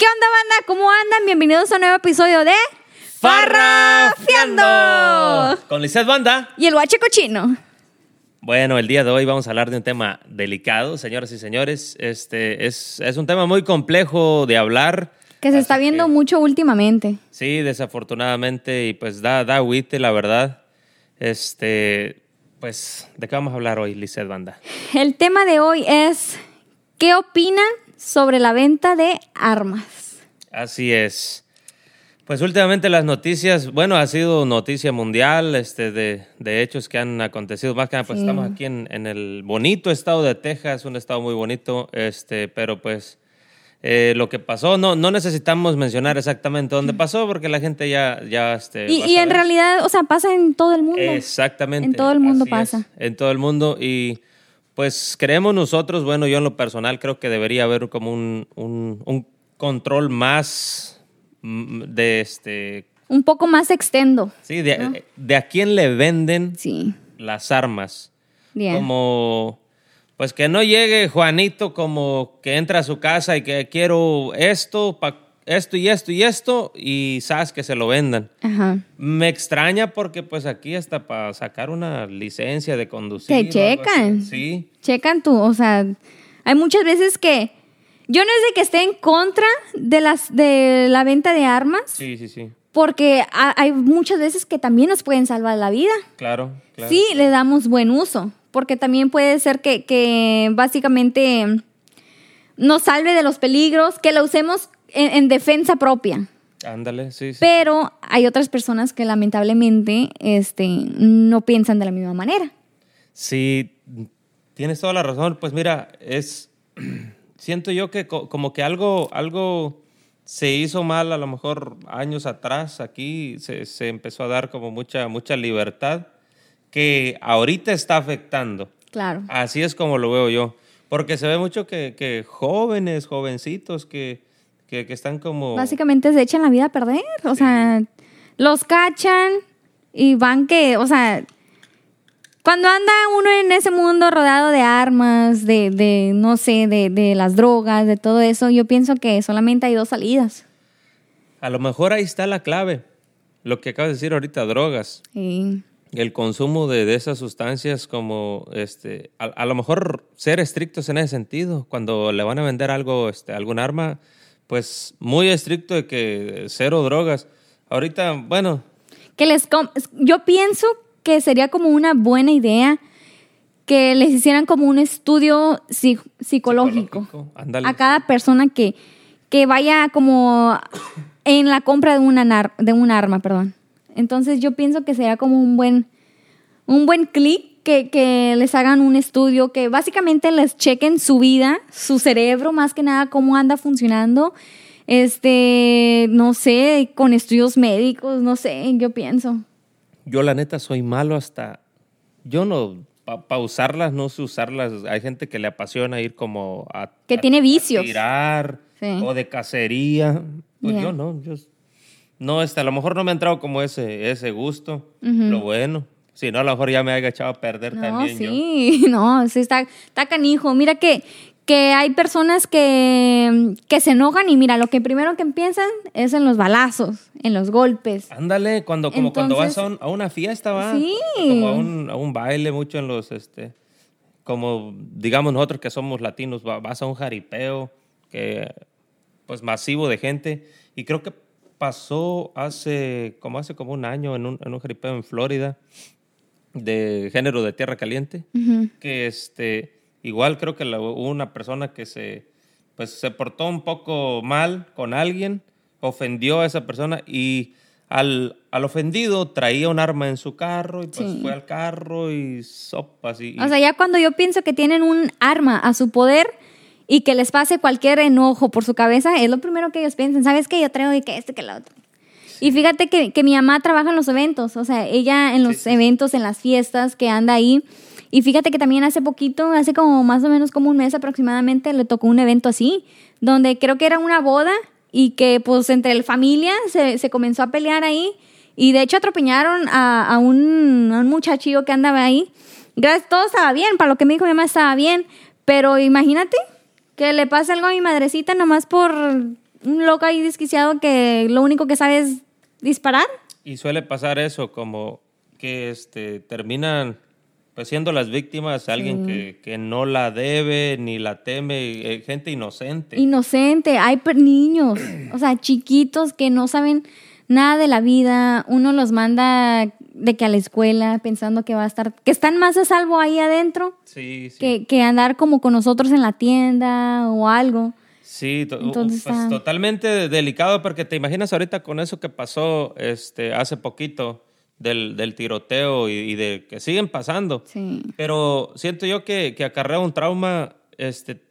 ¿Qué onda, banda? ¿Cómo andan? Bienvenidos a un nuevo episodio de Farrafiando con Lizeth Banda. y el guache cochino. Bueno, el día de hoy vamos a hablar de un tema delicado, señoras y señores. Este es, es un tema muy complejo de hablar. Que se está viendo que, mucho últimamente. Sí, desafortunadamente, y pues da, da agüite, la verdad. Este, pues, ¿de qué vamos a hablar hoy, Lizeth Banda? El tema de hoy es ¿qué opinan sobre la venta de armas? Así es. Pues últimamente las noticias, bueno, ha sido noticia mundial este, de, de hechos que han acontecido. Más que nada, pues Sí. estamos aquí en, en el bonito estado de Texas, un estado muy bonito, este, pero pues eh, lo que pasó, no, no necesitamos mencionar exactamente dónde pasó porque la gente ya... ya este, Y, y en realidad, o sea, pasa en todo el mundo. Exactamente. En todo el mundo así pasa. es, en todo el mundo. Y pues creemos nosotros, bueno, yo en lo personal creo que debería haber como un, un, un control más mm, de este. Un poco más extendo. Sí, de, de a quién le venden Sí. las armas. Bien. Como. Pues que no llegue Juanito como que entra a su casa y que quiero esto, pa- esto y esto y esto, y sabes que se lo vendan. Ajá. Me extraña porque pues aquí hasta para sacar una licencia de conducir. Te checan. Sí. Checan tú, o sea, hay muchas veces que yo no es de que esté en contra de las de la venta de armas, Sí, sí, sí. porque ha- hay muchas veces que también nos pueden salvar la vida. Claro, claro. Sí, le damos buen uso, porque también puede ser que, que básicamente nos salve de los peligros, que la usemos en, en defensa propia. Ándale, sí, sí. Pero hay otras personas que lamentablemente este, no piensan de la misma manera. Sí, tienes toda la razón. Pues mira, es. Siento yo que co- como que algo, algo se hizo mal a lo mejor años atrás. Aquí se, se empezó a dar como mucha, mucha libertad que ahorita está afectando. Claro. Así es como lo veo yo. Porque se ve mucho que, que jóvenes, jovencitos que, que, que están como... Básicamente se echan la vida a perder. O sea, los cachan y van que, o sea, cuando anda uno en ese mundo rodeado de armas, de, de no sé, de, de las drogas, de todo eso, yo pienso que solamente hay dos salidas. A lo mejor ahí está la clave. Lo que acabas de decir ahorita, drogas. Y El consumo de, de esas sustancias como, este, a, a lo mejor ser estrictos en ese sentido. Cuando le van a vender algo, este, algún arma, pues muy estricto de que cero drogas. Ahorita, bueno, que les com- yo pienso que sería como una buena idea que les hicieran como un estudio psi- psicológico, a cada persona que, que vaya como en la compra de, una de un arma, perdón. Entonces yo pienso que sería como un buen, un buen clic que, que les hagan un estudio, que básicamente les chequen su vida, su cerebro, más que nada, cómo anda funcionando. Este, no sé, con estudios médicos, no sé, yo pienso. yo la neta soy malo hasta... Yo no... Para usarlas, no sé usarlas. Hay gente que le apasiona ir como a... Que a- tiene a vicios. tirar Sí. o de cacería. Pues Ya. yo no. Yo, no, este, a lo mejor no me ha entrado como ese, ese gusto. Lo bueno. Si no, a lo mejor ya me haya echado a perder No, también yo. sí, no, sí está, está canijo. Mira que, que hay personas que, que se enojan y mira, lo que primero que empiezan es en los balazos, en los golpes. Ándale, cuando, como cuando vas a, Entonces- un- a una fiesta, va. Sí. Como a un, a un baile, mucho en los, este, como digamos nosotros que somos latinos, va- vas a un jaripeo, que, pues masivo de gente. Y creo que pasó hace, como hace como un año en un, en un jaripeo en Florida, de género de tierra caliente, que este, igual creo que la- hubo una persona que se, pues se portó un poco mal con alguien, ofendió a esa persona y al, al ofendido traía un arma en su carro y pues Sí. fue al carro y sopas y... y- O sea, ya cuando yo pienso que tienen un arma a su poder y que les pase cualquier enojo por su cabeza, es lo primero que ellos piensan. ¿Sabes qué? Yo traigo y que este, que. Y fíjate que, que mi mamá trabaja en los eventos, o sea, ella en los Sí, eventos, en las fiestas que anda ahí. Y fíjate que también hace poquito, hace como más o menos como un mes aproximadamente, le tocó un evento así, donde creo que era una boda y que pues entre la familia se, se comenzó a pelear ahí y de hecho atropellaron a, a un, a un muchachillo que andaba ahí. Gracias, todo estaba bien, para lo que me dijo mi mamá estaba bien, pero imagínate que le pase algo a mi madrecita nomás por un loco ahí desquiciado que lo único que sabe es disparar. Y suele pasar eso, como que este, terminan pues, siendo las víctimas alguien que, que no la debe ni la teme, eh, gente inocente. Inocente, hay niños, o sea, chiquitos que no saben nada de la vida, uno los manda de que a la escuela pensando que va a estar, que están más a salvo ahí adentro sí, sí. que, que andar como con nosotros en la tienda o algo. Sí, to- Entonces pues, totalmente delicado porque te imaginas ahorita con eso que pasó este, hace poquito del, del tiroteo y, y de que siguen pasando. Sí. Pero siento yo que, que acarrea un trauma. Este,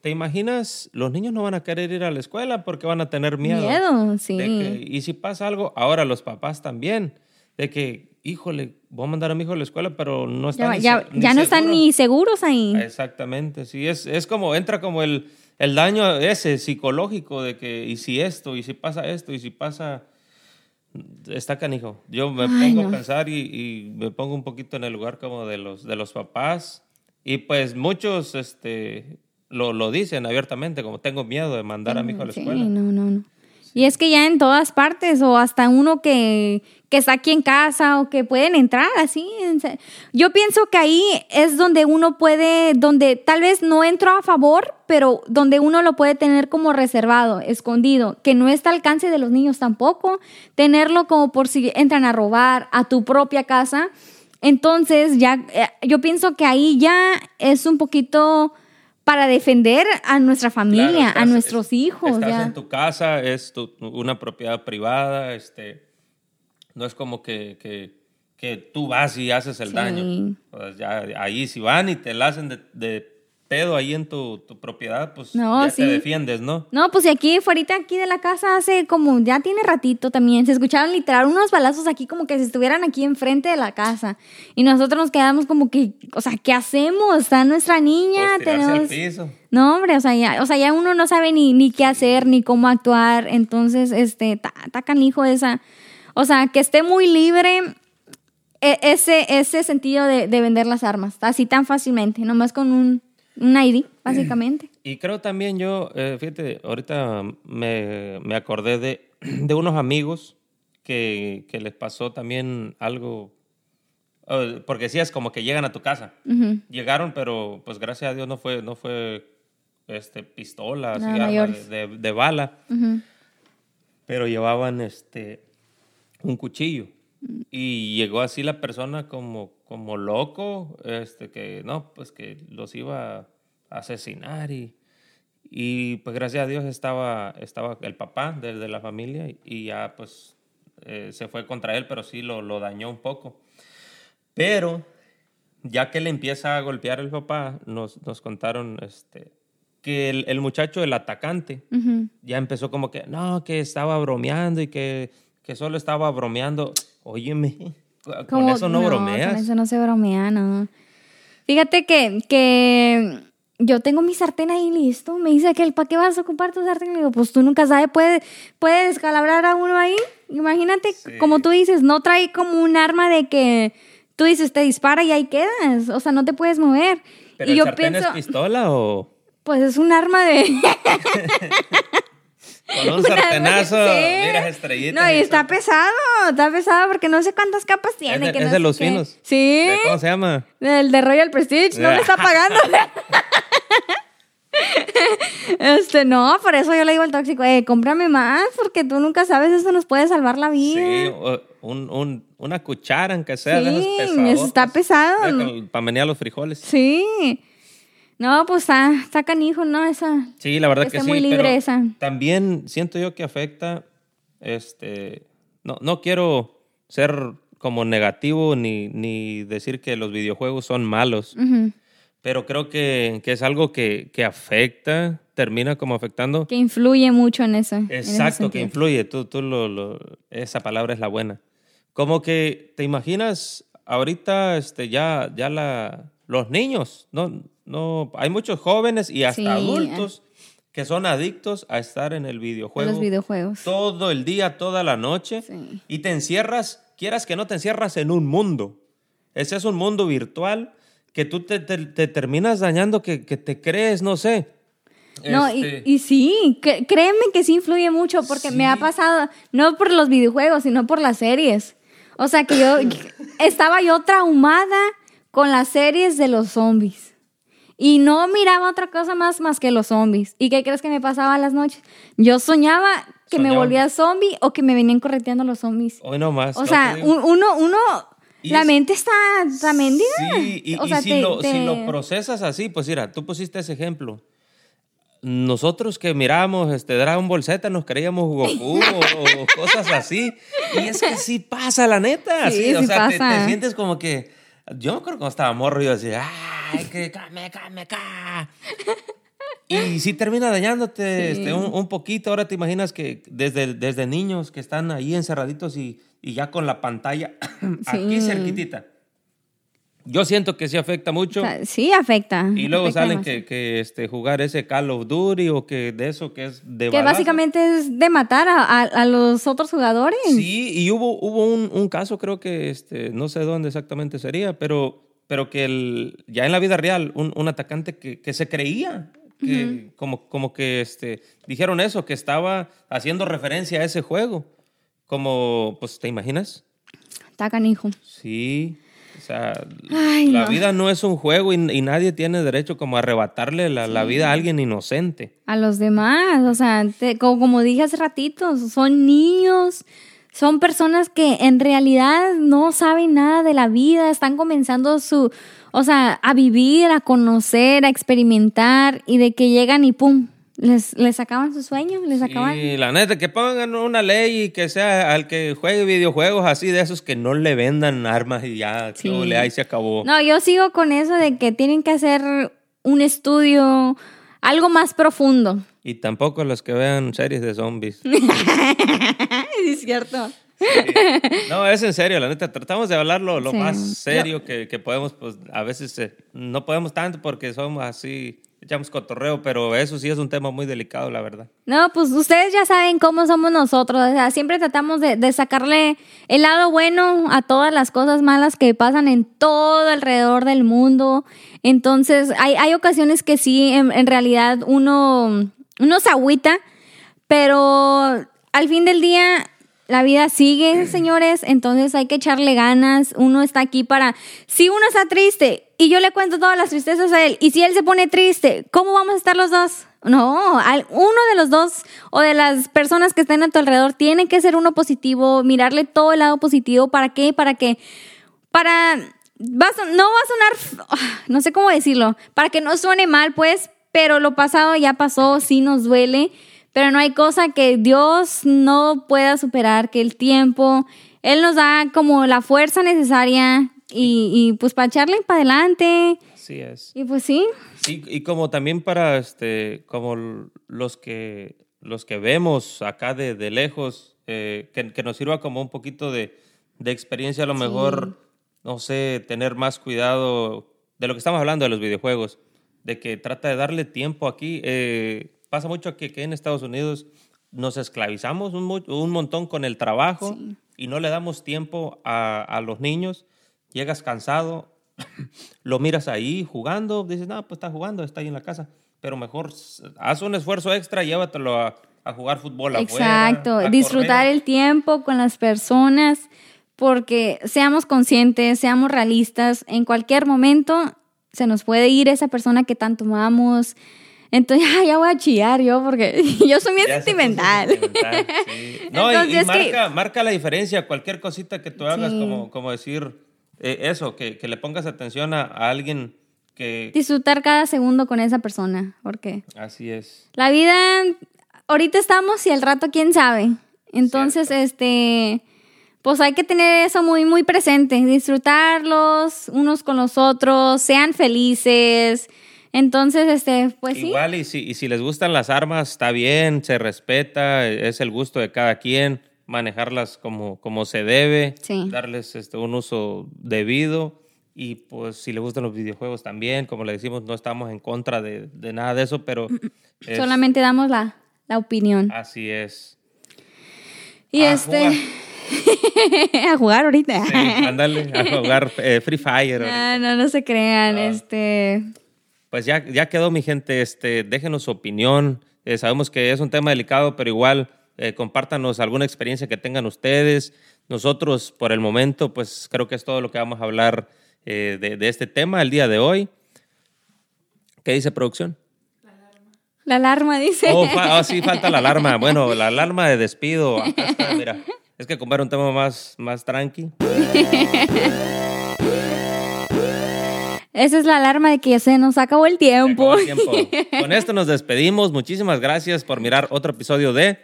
¿Te imaginas? Los niños no van a querer ir a la escuela porque van a tener miedo. Miedo, sí. que- y si pasa algo, ahora los papás también. De que, híjole, voy a mandar a mi hijo a la escuela, pero no Ya, están ni ya- ni ya no están seguros. ni seguros ahí. Exactamente, sí, es, es como, entra como el, el daño ese psicológico de que, y si esto, y si pasa esto, y si pasa, está canijo. Yo me Ay, pongo no. a pensar y, y me pongo un poquito en el lugar como de los, de los papás, y pues muchos este, lo, lo dicen abiertamente, como tengo miedo de mandar a mi hijo a la Sí, escuela. no, no, no. Y es que ya en todas partes, o hasta uno que, que está aquí en casa, o que pueden entrar así. Yo pienso que ahí es donde uno puede, donde tal vez no entro a favor, pero donde uno lo puede tener como reservado, escondido, que no está al alcance de los niños tampoco, tenerlo como por si entran a robar a tu propia casa. Entonces, ya, eh, yo pienso que ahí ya es un poquito para defender a nuestra familia, Claro, a nuestros es- hijos. Estás ya. en tu casa, es tu- una propiedad privada, este, no es como que, que, que tú vas y haces el Sí. daño. O sea, ya, ahí si van y te la hacen de, de pedo ahí en tu, tu propiedad, pues No, ya sí. te defiendes, ¿no? No, pues y aquí, fuera aquí de la casa, hace como, ya tiene ratito también, se escucharon literal unos balazos aquí como que si estuvieran aquí enfrente de la casa. Y nosotros nos quedamos como que, o sea, ¿qué hacemos? Está nuestra niña, Pues tenemos... al piso. No, hombre, o sea, ya, o sea, ya uno no sabe ni, ni qué hacer, ni cómo actuar. Entonces, este, está está canijo esa. O sea, que esté muy libre e- ese, ese sentido de, de vender las armas, así tan fácilmente, nomás con un, un ID, básicamente. Y creo también yo, eh, fíjate, ahorita me, me acordé de, de unos amigos que, que les pasó también algo, eh, porque sí es como que llegan a tu casa. Llegaron, pero pues gracias a Dios no fue, no fue este, pistolas y armas de, de- de bala, pero llevaban este, un cuchillo. Y llegó así la persona como, como loco, este, que no, pues que los iba a asesinar y, y pues gracias a Dios estaba, estaba el papá de, de la familia y, ya pues eh, se fue contra él, pero sí lo, lo dañó un poco. Pero ya que le empieza a golpear el papá, nos, nos contaron este, que el, el muchacho, el atacante, ya empezó como que, no, que estaba bromeando y que, que solo estaba bromeando. Óyeme, con eso no, bromeas. Con eso no se bromea, no. Fíjate que, que yo tengo mi sartén ahí listo. Me dice que ¿para qué vas a ocupar tu sartén? Le digo, pues tú nunca sabes, puede, puede descalabrar a uno ahí. Imagínate, Sí. como tú dices, no trae como un arma de que tú dices, te dispara y ahí quedas. O sea, no te puedes mover. ¿Pero y el yo sartén pienso, es pistola o pues es un arma de... con un sartenazo Sí. miras estrellitas? No, y está eso? pesado, está pesado porque no sé cuántas capas tiene. de- que es no de los qué. finos. Sí. ¿De ¿Cómo se llama? El de Royal Prestige, no me está pagando. este, no, por eso yo le digo al tóxico, eh, cómprame más, porque tú nunca sabes, eso nos puede salvar la vida. Sí, un, un- una cuchara, aunque sea. de Sí, esas pesadotas. está pesado. Para menear los frijoles. Sí. No, pues está, está canijo, ¿no? Esa. Sí, la verdad Que que, esté sí. muy libre pero esa. También siento yo que afecta, este, no, no quiero ser como negativo ni, ni decir que los videojuegos son malos, Ujú. pero creo que, que es algo que, que afecta, termina como afectando. Que influye mucho en eso. en Exacto, que sentido. influye, tú, tú lo, lo- esa palabra es la buena. Como que te imaginas ahorita este, ya, ya la, los niños, no, no, hay muchos jóvenes y hasta Sí, adultos que son adictos a estar en el En videojuego los videojuegos. todo el día, toda la noche Sí. y te encierras, quieras que no te encierras en un mundo. Ese es un mundo virtual que tú te, te- te terminas dañando, que, que te crees, no sé. No, y, Este- y sí, créeme que sí influye mucho porque me ha pasado, no por los videojuegos, sino por las series. O sea que yo estaba yo traumada con las series de los zombies. Y no miraba otra cosa más más que los zombies. ¿Y qué crees que me pasaba las noches? Yo soñaba que me volvía zombie o que me venían correteando los zombies. Hoy no más. O no sea, un- uno, uno, Y la es- mente está, está mendiga. Sí, y, o y sea, si, te- lo, si lo procesas así, pues mira, tú pusiste ese ejemplo. Nosotros que mirábamos este Dragon Ball Z nos creíamos Goku o, o cosas así. Y es que sí pasa, la neta. Sí, Sí, o sí sea, te, pasa. te sientes como que. Yo me acuerdo cuando estaba morro, yo decía, ¡ay, que came, ca! Y sí termina dañándote Sí. este, un, un poquito. Ahora te imaginas que desde, desde niños que están ahí encerraditos y, y ya con la pantalla aquí Sí. cerquitita. Yo siento que sí afecta mucho. o sea, sí afecta. y luego afecta salen que, que este, jugar ese Call of Duty o que de eso que es de Que balazo. básicamente es de matar a, a- a los otros jugadores. Sí, y hubo, hubo un, un caso, creo que este, no sé dónde exactamente sería, pero, pero que el, ya en la vida real, un, un atacante que, que se creía, que como, como que este, dijeron eso, que estaba haciendo referencia a ese juego. Como, pues, ¿te imaginas? Está canijo. Sí. O sea, Ay, la no. vida no es un juego y, y nadie tiene derecho como a arrebatarle la, la vida a alguien inocente. A los demás, o sea, te- como, como dije hace ratito, son niños, son personas que en realidad no saben nada de la vida, están comenzando su, o sea, a vivir, a conocer, a experimentar y de que llegan y pum, les, les acaban su sueño, les acaban. Y la neta, que pongan una ley y que sea al que juegue videojuegos así de esos que no le vendan armas y ya, Sí. ole, ahí se acabó. No, yo sigo con eso de que tienen que hacer un estudio, algo más profundo. Y tampoco los que vean series de zombies. es cierto. No, es en serio, la neta, tratamos de hablar lo, lo Sí. más serio que, que podemos, pues a veces eh, no podemos tanto porque somos así, echamos cotorreo, pero eso sí es un tema muy delicado, la verdad. No, pues ustedes ya saben cómo somos nosotros. O sea, siempre tratamos de, de sacarle el lado bueno a todas las cosas malas que pasan en todo alrededor del mundo. Entonces, hay, hay ocasiones que sí, en, realidad uno, uno se agüita, pero al fin del día la vida sigue, señores, entonces hay que echarle ganas. Uno está aquí para, si uno está triste y yo le cuento todas las tristezas a él, y si él se pone triste, ¿cómo vamos a estar los dos? No, uno de los dos o de las personas que estén a tu alrededor tiene que ser uno positivo, mirarle todo el lado positivo. ¿Para qué? Para que, para, va a no va a sonar, ah, no sé cómo decirlo, para que no suene mal, pues, pero lo pasado ya pasó, sí nos duele, pero no hay cosa que Dios no pueda superar, que el tiempo, Él nos da como la fuerza necesaria y, y pues para echarle para adelante. Así es. Y pues sí, Sí, y como también para este, como los que los que vemos acá de, de lejos, eh, que, que nos sirva como un poquito de, de experiencia, a lo mejor, no sé, tener más cuidado de lo que estamos hablando de los videojuegos, de que trata de darle tiempo aquí. eh, pasa mucho que, que en Estados Unidos nos esclavizamos un, un montón con el trabajo y no le damos tiempo a, a los niños. Llegas cansado, lo miras ahí jugando, dices, no, pues está jugando, está ahí en la casa. Pero mejor haz un esfuerzo extra y llévatelo a, a jugar fútbol afuera. exacto, a disfrutar correr. el tiempo con las personas, porque seamos conscientes, seamos realistas, en cualquier momento se nos puede ir esa persona que tanto amamos. Entonces, ya, ya voy a chillar yo porque yo soy bien Ya sentimental. sentimental, sí. No, y- y, Entonces, es que- marca, marca la diferencia. Cualquier cosita que tú hagas, Sí. como, como decir eh, eso, que, que le pongas atención a, a alguien que... Disfrutar cada segundo con esa persona, porque Así es. la vida, ahorita estamos y al rato quién sabe. Entonces, este, pues hay que tener eso muy, muy presente, disfrutarlos unos con los otros, sean felices. Entonces, este, pues sí. Igual, y si, y si les gustan las armas, está bien, se respeta, es el gusto de cada quien, manejarlas como, como se debe, Sí. darles este, un uso debido. Y pues si les gustan los videojuegos también, como le decimos, no estamos en contra de, de nada de eso, pero es- Solamente damos la, la opinión. así es. Y a este, a jugar ahorita. Sí, ándale, a jugar eh, Free Fire. ahorita. No, no, no se crean. Ah. Este, pues ya, ya quedó mi gente, este, déjenos su opinión. Eh, sabemos que es un tema delicado, pero igual eh, compártanos alguna experiencia que tengan ustedes. Nosotros, por el momento, pues creo que es todo lo que vamos a hablar eh, de, de este tema el día de hoy. ¿Qué dice producción? La alarma dice. Oh, fa- oh, sí, falta la alarma. Bueno, la alarma de despido. Acá está, mira. Es que como era un tema más, más tranqui. Esa es la alarma de que se nos acabó el tiempo. acabó el tiempo. Con esto nos despedimos. Muchísimas gracias por mirar otro episodio de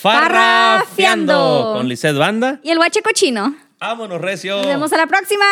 Farrafiando. con Lizeth Banda. y el guache cochino. Vámonos, Recio. Nos vemos a la próxima.